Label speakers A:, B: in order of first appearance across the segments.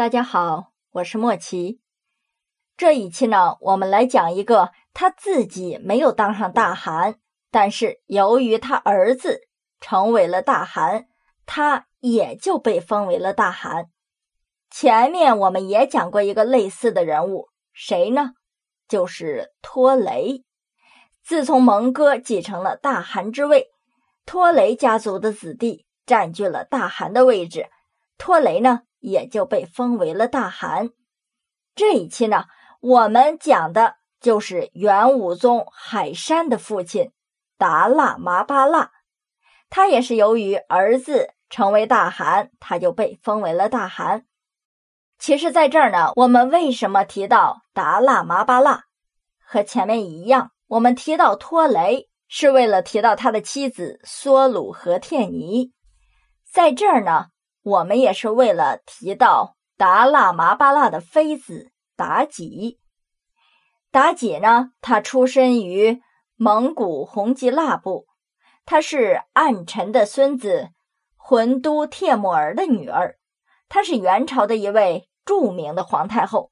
A: 大家好，我是莫奇。这一期呢，我们来讲一个他自己没有当上大汗，但是由于他儿子成为了大汗，他也就被封为了大汗。前面我们也讲过一个类似的人物，谁呢？就是托雷。自从蒙哥继承了大汗之位，托雷家族的子弟占据了大汗的位置，托雷呢？也就被封为了大汗。这一期呢，我们讲的就是元武宗海山的父亲达腊麻巴腊。他也是由于儿子成为大汗，他就被封为了大汗。其实，在这儿呢，我们为什么提到达腊麻巴腊？和前面一样，我们提到托雷是为了提到他的妻子梭鲁和帖尼。在这儿呢。我们也是为了提到达腊麻巴腊的妃子妲己。妲己呢，她出身于蒙古红吉腊部，她是暗沉的孙子浑都帖木儿的女儿，她是元朝的一位著名的皇太后，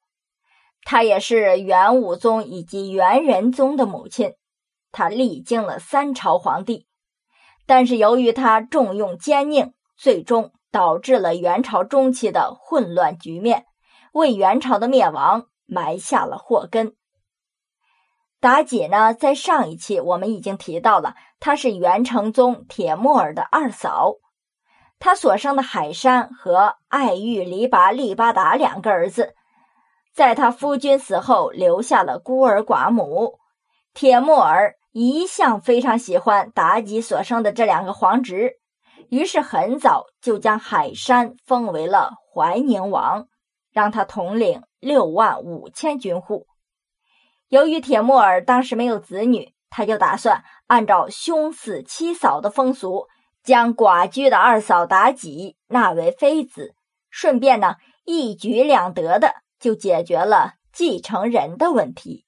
A: 她也是元武宗以及元仁宗的母亲，她历经了三朝皇帝，但是由于她重用奸佞，最终。导致了元朝中期的混乱局面，为元朝的灭亡埋下了祸根。妲己呢，在上一期我们已经提到了，她是元成宗铁木儿的二嫂，她所生的海山和爱玉黎拔利巴达两个儿子，在他夫君死后留下了孤儿寡母。铁木儿一向非常喜欢妲己所生的这两个皇侄。于是很早就将海山封为了怀宁王，让他统领六万五千军户。由于铁木儿当时没有子女，他就打算按照兄死妻嫂的风俗，将寡居的二嫂妲己纳为妃子，顺便呢一举两得的就解决了继承人的问题。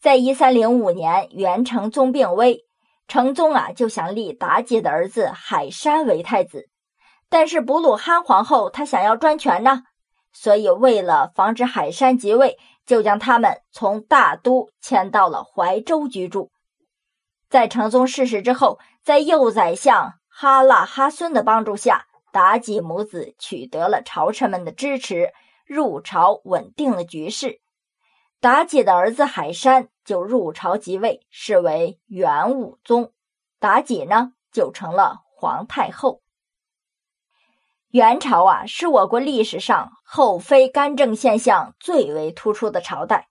A: 在一三零五年，元成宗病危。成宗啊，就想立妲己的儿子海山为太子，但是补鲁罕皇后她想要专权呢，所以为了防止海山即位，就将他们从大都迁到了怀州居住。在成宗逝世之后，在右宰相哈喇哈孙的帮助下，妲己母子取得了朝臣们的支持，入朝稳定了局势。妲己的儿子海山。就入朝即位，是为元武宗。妲己呢，就成了皇太后。元朝啊，是我国历史上后妃干政现象最为突出的朝代。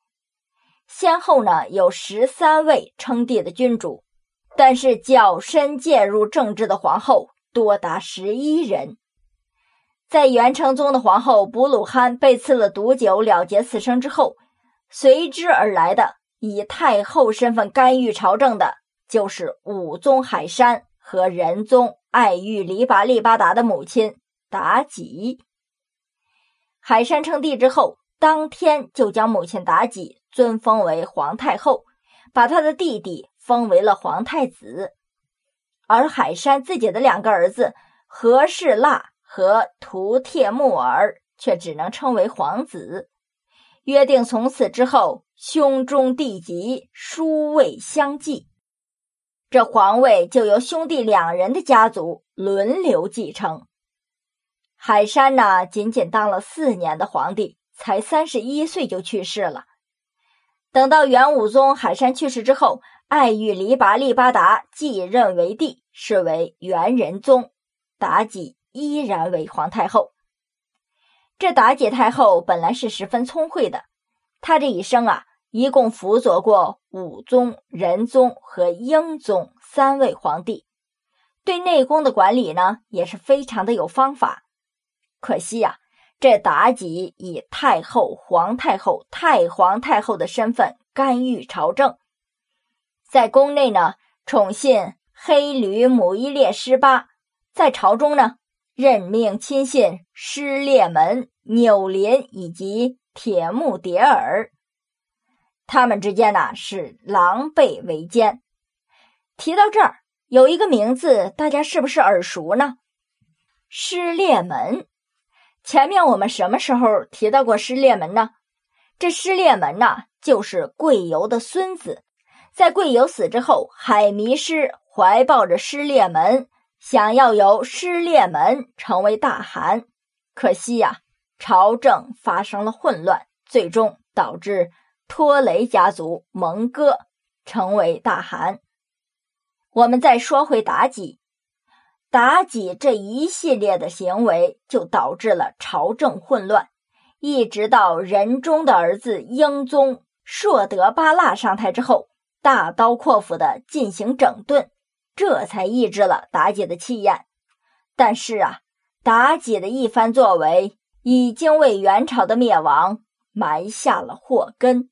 A: 先后呢，有十三位称帝的君主，但是较深介入政治的皇后多达十一人。在元成宗的皇后卜鲁罕被赐了毒酒了结此生之后，随之而来的。以太后身份干预朝政的，就是武宗海山和仁宗爱玉黎拔力巴达的母亲妲己。海山称帝之后，当天就将母亲妲己尊封为皇太后，把他的弟弟封为了皇太子，而海山自己的两个儿子和氏腊和图帖木儿却只能称为皇子。约定从此之后，兄终弟及，叔位相继，这皇位就由兄弟两人的家族轮流继承。海山呢，仅仅当了四年的皇帝，才三十一岁就去世了。等到元武宗海山去世之后，爱玉黎拔力巴达继任为帝，是为元仁宗，妲己依然为皇太后。这妲己太后本来是十分聪慧的，她这一生啊，一共辅佐过武宗、仁宗和英宗三位皇帝，对内宫的管理呢也是非常的有方法。可惜呀，这妲己以太后、皇太后、太皇太后的身份干预朝政，在宫内呢宠信黑驴母伊列失巴，在朝中呢。任命亲信失列门、纽林以及铁木迭儿，他们之间呢是狼狈为奸。提到这儿，有一个名字，大家是不是耳熟呢？失列门，前面我们什么时候提到过失烈门呢？这失烈门呐，就是贵由的孙子。在贵由死之后，海迷失怀抱着失烈门，想要由失烈门成为大汗。可惜呀，朝政发生了混乱，最终导致拖雷家族蒙哥成为大汗。我们再说回妲己，妲己这一系列的行为就导致了朝政混乱，一直到仁宗的儿子英宗硕德巴剌上台之后，大刀阔斧的进行整顿，这才抑制了妲己的气焰。但是啊。妲己的一番作为，已经为元朝的灭亡埋下了祸根。